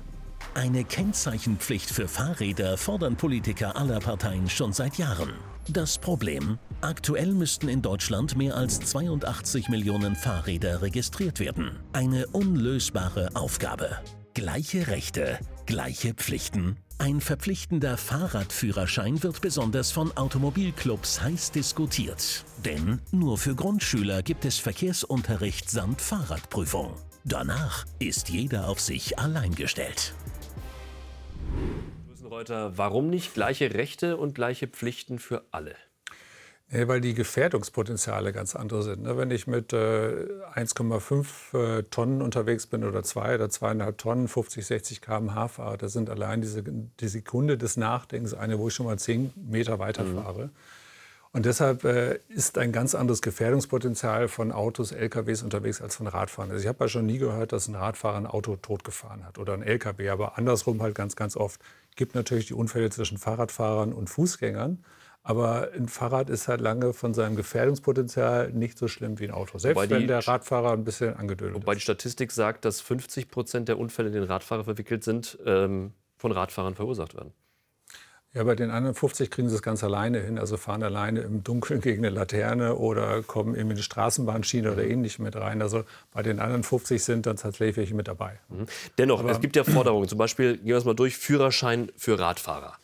Eine Kennzeichenpflicht für Fahrräder fordern Politiker aller Parteien schon seit Jahren. Das Problem? Aktuell müssten in Deutschland mehr als 82 Millionen Fahrräder registriert werden. Eine unlösbare Aufgabe. Gleiche Rechte, gleiche Pflichten. Ein verpflichtender Fahrradführerschein wird besonders von Automobilclubs heiß diskutiert. Denn nur für Grundschüler gibt es Verkehrsunterricht samt Fahrradprüfung. Danach ist jeder auf sich allein gestellt. Reuter, warum nicht gleiche Rechte und gleiche Pflichten für alle? Nee, weil die Gefährdungspotenziale ganz andere sind. Ne? Wenn ich mit äh, 1,5 äh, Tonnen unterwegs bin oder 2 oder 2,5 Tonnen, 50, 60 km/h fahre, das sind allein diese, die Sekunde des Nachdenkens eine, wo ich schon mal 10 Meter weiterfahre. Mhm. Und deshalb äh, ist ein ganz anderes Gefährdungspotenzial von Autos, LKWs unterwegs als von Radfahrern. Also ich habe ja schon nie gehört, dass ein Radfahrer ein Auto totgefahren hat oder ein LKW, aber andersrum halt ganz, ganz oft. Es gibt natürlich die Unfälle zwischen Fahrradfahrern und Fußgängern. Aber ein Fahrrad ist halt lange von seinem Gefährdungspotenzial nicht so schlimm wie ein Auto. Selbst Wobei wenn der Radfahrer ein bisschen angedödelt Wobei ist. die Statistik sagt, dass 50 Prozent der Unfälle, in denen Radfahrer verwickelt sind, ähm, von Radfahrern verursacht werden. Ja, bei den anderen 50 kriegen sie es ganz alleine hin. Also fahren alleine im Dunkeln gegen eine Laterne oder kommen in eine Straßenbahnschiene oder ähnlich mit rein. Also bei den anderen 50 sind dann tatsächlich welche mit dabei. Mhm. Dennoch, Aber es gibt ja Forderungen. Zum Beispiel, gehen wir es mal durch, Führerschein für Radfahrer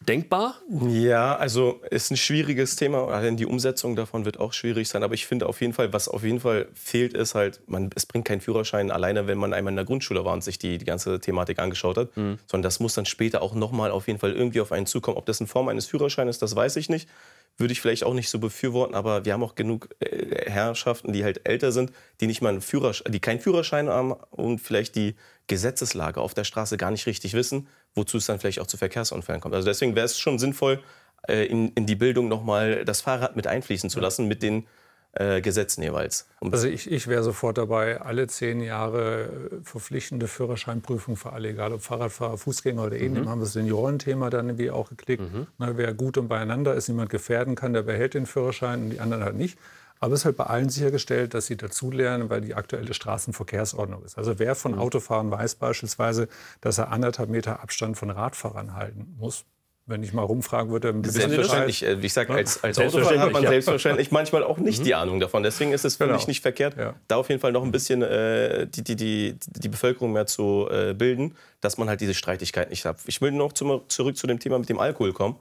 denkbar? Ja, also ist ein schwieriges Thema. Allein die Umsetzung davon wird auch schwierig sein. Aber ich finde auf jeden Fall, was auf jeden Fall fehlt, ist halt, man, es bringt keinen Führerschein alleine, wenn man einmal in der Grundschule war und sich die, die ganze Thematik angeschaut hat. Mhm. Sondern das muss dann später auch nochmal auf jeden Fall irgendwie auf einen zukommen. Ob das in Form eines Führerscheins ist, das weiß ich nicht. Würde ich vielleicht auch nicht so befürworten, aber wir haben auch genug äh, Herrschaften, die halt älter sind, die nicht mal einen Führerschein, die keinen Führerschein haben und vielleicht die Gesetzeslage auf der Straße gar nicht richtig wissen wozu es dann vielleicht auch zu Verkehrsunfällen kommt. Also deswegen wäre es schon sinnvoll, äh, in, in die Bildung nochmal das Fahrrad mit einfließen zu lassen mit den äh, Gesetzen jeweils. Also ich, ich wäre sofort dabei, alle zehn Jahre äh, verpflichtende Führerscheinprüfung für alle, egal ob Fahrradfahrer, Fußgänger oder ähnlichem, mhm. haben wir das Seniorenthema dann irgendwie auch geklickt. Mhm. Na, wer gut und beieinander ist, niemand gefährden kann, der behält den Führerschein und die anderen halt nicht. Aber es ist halt bei allen sichergestellt, dass sie dazulernen, weil die aktuelle Straßenverkehrsordnung ist. Also wer von mhm. Autofahren weiß beispielsweise, dass er anderthalb Meter Abstand von Radfahrern halten muss, wenn ich mal rumfragen würde. Selbstverständlich. Äh, ich sage, als, als Autofahrer hat man ja. selbstverständlich manchmal auch nicht mhm. die Ahnung davon. Deswegen ist es für genau. nicht verkehrt, ja. da auf jeden Fall noch ein bisschen äh, die, die, die, die Bevölkerung mehr zu äh, bilden, dass man halt diese Streitigkeit nicht hat. Ich will noch zum, zurück zu dem Thema mit dem Alkohol kommen.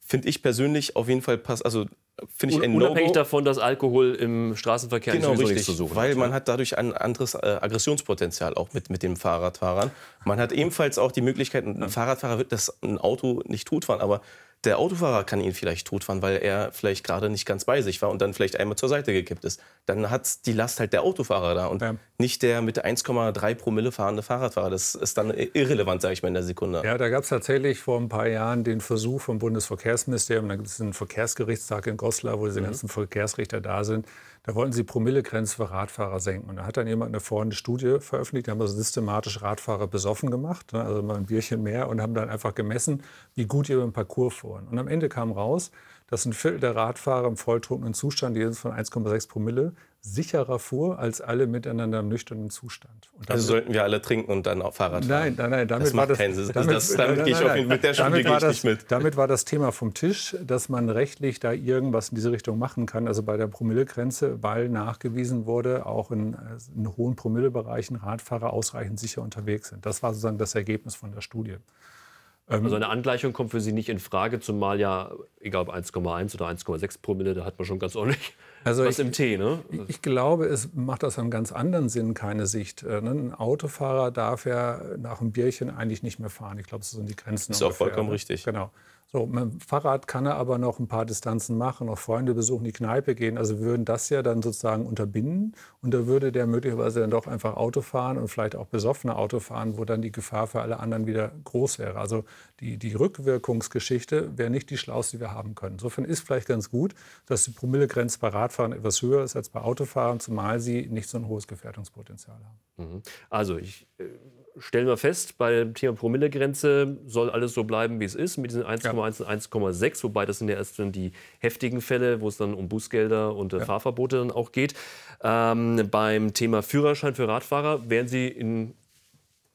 Finde ich persönlich auf jeden Fall passt. Also finde ich ein Unabhängig davon, dass Alkohol im Straßenverkehr genau, richtig, zu suchen Weil hat, man hat dadurch ein anderes äh, Aggressionspotenzial auch mit, mit den Fahrradfahrern. Man hat ebenfalls auch die Möglichkeit, ein Fahrradfahrer wird das ein Auto nicht totfahren, aber der Autofahrer kann ihn vielleicht totfahren, weil er vielleicht gerade nicht ganz bei sich war und dann vielleicht einmal zur Seite gekippt ist. Dann hat die Last halt der Autofahrer da und ja. nicht der mit 1,3 Promille fahrende Fahrradfahrer. Das ist dann irrelevant, sage ich mal, in der Sekunde. Ja, da gab es tatsächlich vor ein paar Jahren den Versuch vom Bundesverkehrsministerium, da gibt es einen Verkehrsgerichtstag in Goslar, wo diese mhm. ganzen Verkehrsrichter da sind, da wollten sie Promillegrenze für Radfahrer senken. Und da hat dann jemand eine vorhin Studie veröffentlicht, da haben also systematisch Radfahrer besoffen gemacht, ne, also mal ein Bierchen mehr und haben dann einfach gemessen, wie gut ihr im Parcours fuhren. Und am Ende kam raus, dass ein Viertel der Radfahrer im volltrunkenen Zustand, jedes von 1,6 Promille, sicherer fuhr als alle miteinander im nüchternen Zustand. Damit, also sollten wir alle trinken und dann auch Fahrrad fahren? Nein, nein, nein. Damit das macht keinen Sinn. Damit, das, damit gehe ich auf jeden, mit der damit war das, nicht mit. Damit war das Thema vom Tisch, dass man rechtlich da irgendwas in diese Richtung machen kann. Also bei der Promillegrenze, weil nachgewiesen wurde, auch in, in hohen Promillebereichen Radfahrer ausreichend sicher unterwegs sind. Das war sozusagen das Ergebnis von der Studie. Ähm, also eine Angleichung kommt für Sie nicht in Frage, zumal ja, egal ob 1,1 oder 1,6 Promille, da hat man schon ganz ordentlich also was ich, im Tee. Ne? Ich glaube, es macht aus einem ganz anderen Sinn keine Sicht. Äh, ne? Ein Autofahrer darf ja nach einem Bierchen eigentlich nicht mehr fahren. Ich glaube, das sind die Grenzen. Das ist ungefähr, auch vollkommen ne? richtig. Genau. So, mit dem Fahrrad kann er aber noch ein paar Distanzen machen, auch Freunde besuchen, die Kneipe gehen. Also würden das ja dann sozusagen unterbinden. Und da würde der möglicherweise dann doch einfach Auto fahren und vielleicht auch besoffene Auto fahren, wo dann die Gefahr für alle anderen wieder groß wäre. Also die, die Rückwirkungsgeschichte wäre nicht die schlauste, die wir haben können. Insofern ist vielleicht ganz gut, dass die Promillegrenze bei Radfahren etwas höher ist als bei Autofahren, zumal sie nicht so ein hohes Gefährdungspotenzial haben. Mhm. Also ich äh, stellen wir fest, bei dem Thema Promillegrenze soll alles so bleiben, wie es ist, mit diesen 1,1 ja. und 1,6, wobei das sind ja erst dann die heftigen Fälle, wo es dann um Bußgelder und äh, ja. Fahrverbote dann auch geht. Ähm, beim Thema Führerschein für Radfahrer wären Sie in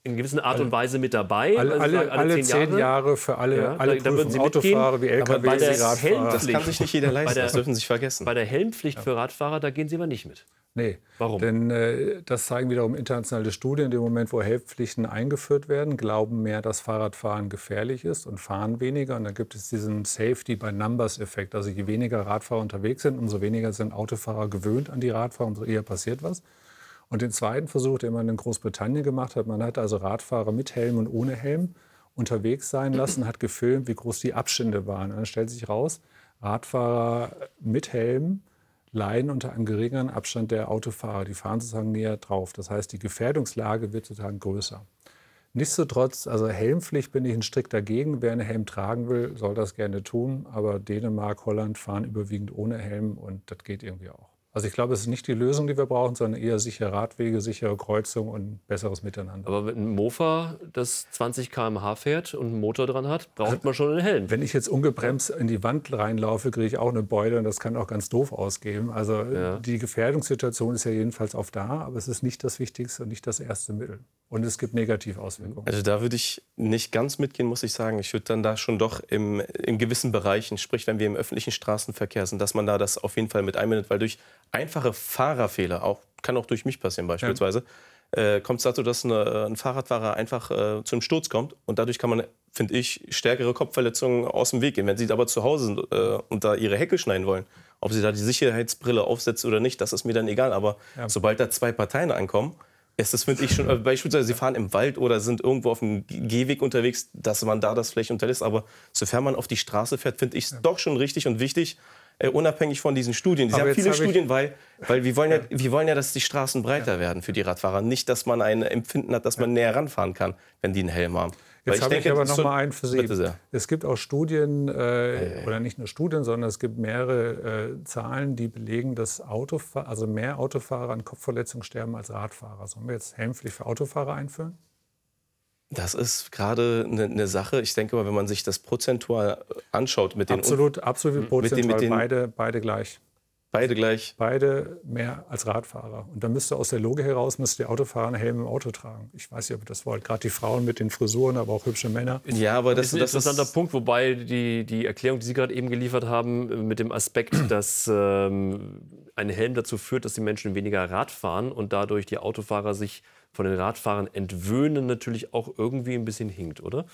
in gewisser Art und Weise mit dabei. Alle, also alle, alle zehn, zehn Jahre. Jahre. für alle, ja, alle da, Prüfungen, Autofahrer wie LKW, Radfahrer. Das kann sich nicht jeder leisten, der, das dürfen Sie sich vergessen. Bei der Helmpflicht ja. für Radfahrer, da gehen Sie aber nicht mit. Nee. Warum? Denn äh, das zeigen wiederum internationale Studien. In dem Moment, wo Helmpflichten eingeführt werden, glauben mehr, dass Fahrradfahren gefährlich ist und fahren weniger. Und dann gibt es diesen Safety-by-Numbers-Effekt. Also je weniger Radfahrer unterwegs sind, umso weniger sind Autofahrer gewöhnt an die Radfahrer, umso eher passiert was. Und den zweiten Versuch, den man in Großbritannien gemacht hat, man hat also Radfahrer mit Helm und ohne Helm unterwegs sein lassen, hat gefilmt, wie groß die Abstände waren. Und dann stellt sich raus, Radfahrer mit Helm leiden unter einem geringeren Abstand der Autofahrer. Die fahren sozusagen näher drauf. Das heißt, die Gefährdungslage wird sozusagen größer. Nichtsdestotrotz, also Helmpflicht bin ich ein Strick dagegen. Wer einen Helm tragen will, soll das gerne tun. Aber Dänemark, Holland fahren überwiegend ohne Helm und das geht irgendwie auch. Also ich glaube, es ist nicht die Lösung, die wir brauchen, sondern eher sichere Radwege, sichere Kreuzung und besseres Miteinander. Aber wenn ein Mofa, das 20 km/h fährt und einen Motor dran hat, braucht man schon einen Helm. Wenn ich jetzt ungebremst in die Wand reinlaufe, kriege ich auch eine Beule und das kann auch ganz doof ausgehen. Also Ja. die Gefährdungssituation ist ja jedenfalls oft da, aber es ist nicht das Wichtigste und nicht das erste Mittel. Und es gibt Negativauswirkungen. Also da würde ich nicht ganz mitgehen, muss ich sagen. Ich würde dann da schon doch im, in gewissen Bereichen, sprich wenn wir im öffentlichen Straßenverkehr sind, dass man da das auf jeden Fall mit einbindet, weil durch einfache Fahrerfehler, auch, kann auch durch mich passieren beispielsweise, äh, kommt es dazu, dass eine, ein Fahrradfahrer einfach äh, zu einem Sturz kommt und dadurch kann man, finde ich, stärkere Kopfverletzungen aus dem Weg gehen. Wenn sie aber zu Hause sind äh, und da ihre Hecke schneiden wollen, ob sie da die Sicherheitsbrille aufsetzen oder nicht, das ist mir dann egal. Aber sobald da zwei Parteien ankommen, ist das, finde ich, schon, äh, beispielsweise, sie fahren im Wald oder sind irgendwo auf dem Ge- Gehweg unterwegs, dass man da das vielleicht unterlässt. Aber sofern man auf die Straße fährt, finde ich es doch schon richtig und wichtig, äh, unabhängig von diesen Studien. Sie Aber haben viele ich- Studien, weil, weil wir, wollen ja, wir wollen ja, dass die Straßen breiter werden für die Radfahrer. Nicht, dass man ein Empfinden hat, dass man näher ranfahren kann, wenn die einen Helm haben. Jetzt habe ich aber noch mal einen für Sie. Es gibt auch Studien, äh, oder nicht nur Studien, sondern es gibt mehrere äh, Zahlen, die belegen, dass Autofahr also mehr Autofahrer an Kopfverletzungen sterben als Radfahrer. Sollen wir jetzt Helmpflicht für Autofahrer einführen? Das ist gerade eine eine Sache. Ich denke mal, wenn man sich das prozentual anschaut, mit den Absolut, absolut mit prozentual, den- beide, beide gleich. beide gleich. Beide mehr als Radfahrer. Und dann müsste aus der Logik heraus müsste die Autofahrer einen Helm im Auto tragen. Ich weiß nicht, ob ihr das wollt. Gerade die Frauen mit den Frisuren, aber auch hübsche Männer. Ja, aber das, Das ist ein das interessanter ist, Punkt, wobei die, die Erklärung, die Sie gerade eben geliefert haben, äh, mit dem Aspekt, dass ähm, ein Helm dazu führt, dass die Menschen weniger Rad fahren und dadurch die Autofahrer sich von den Radfahrern entwöhnen, natürlich auch irgendwie ein bisschen hinkt, oder?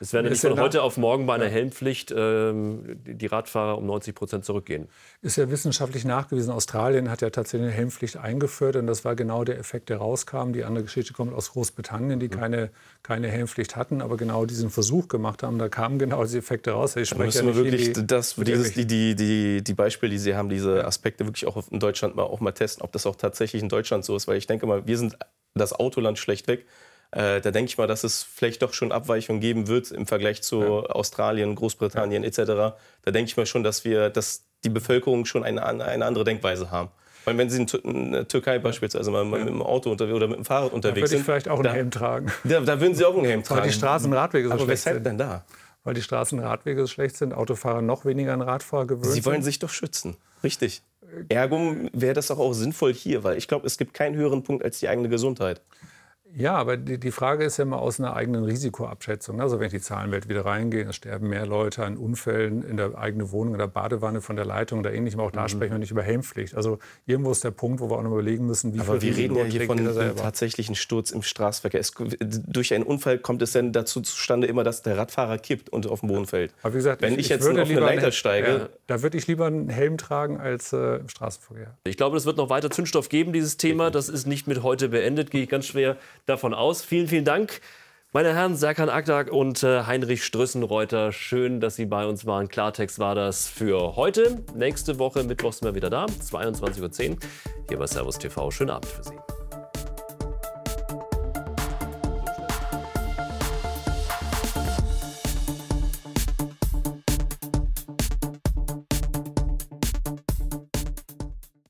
Es werden nämlich ja von nach- heute auf morgen bei einer Helmpflicht ähm, die Radfahrer um 90 Prozent zurückgehen. Ist ja wissenschaftlich nachgewiesen. Australien hat ja tatsächlich eine Helmpflicht eingeführt und das war genau der Effekt, der rauskam. Die andere Geschichte kommt aus Großbritannien, die keine, keine Helmpflicht hatten, aber genau diesen Versuch gemacht haben. Da kamen genau diese Effekte raus. Ich Da spreche müssen ja wir wirklich die- das, dieses, die, die, die, die Beispiele, die Sie haben, diese Aspekte wirklich auch in Deutschland mal, auch mal testen, ob das auch tatsächlich in Deutschland so ist. Weil ich denke mal, wir sind das Autoland schlechtweg. Äh, da denke ich mal, dass es vielleicht doch schon Abweichungen geben wird im Vergleich zu Australien, Großbritannien etc. Da denke ich mal schon, dass wir, dass die Bevölkerung schon eine, eine andere Denkweise haben. Weil wenn Sie in, der Türkei beispielsweise mal mit dem Auto unterwegs oder mit dem Fahrrad Da unterwegs würde ich sind, vielleicht auch einen da, Helm tragen, da, da würden Sie auch einen Helm weil tragen. die Straßenradwege so Aber schlecht sind. denn da? Weil die Straßenradwege so schlecht sind, Autofahrer noch weniger an Radfahrer gewöhnt Sie wollen sind. sich doch schützen. Richtig. Ergo wäre das doch auch sinnvoll hier, weil ich glaube, es gibt keinen höheren Punkt als die eigene Gesundheit. Ja, aber die, die Frage ist ja immer aus einer eigenen Risikoabschätzung. Also wenn ich die Zahlenwelt wieder reingehe, es sterben mehr Leute an Unfällen in der eigenen Wohnung, in der Badewanne, von der Leitung oder ähnlichem. Auch da Mhm. sprechen wir nicht über Helmpflicht. Also irgendwo ist der Punkt, wo wir auch noch überlegen müssen, wie Aber viel wir reden ja hier von einem tatsächlichen Sturz im Straßenverkehr. Es, durch einen Unfall kommt es dann dazu zustande immer, dass der Radfahrer kippt und auf den Boden fällt. Aber wie gesagt, Wenn ich, jetzt würde auf eine Leiter einen- steige, Ja, da würde ich lieber einen Helm tragen als äh, im Straßenverkehr. Ich glaube, es wird noch weiter Zündstoff geben, dieses Thema. Das ist nicht mit heute beendet, gehe ich ganz schwer davon aus. Vielen, vielen Dank. Meine Herren, Serkan Aktak und äh, Heinrich Strössenreuter, schön, dass Sie bei uns waren. Klartext war das für heute. Nächste Woche, Mittwoch sind wir wieder da, 22.10 Uhr hier bei Servus TV. Schönen Abend für Sie.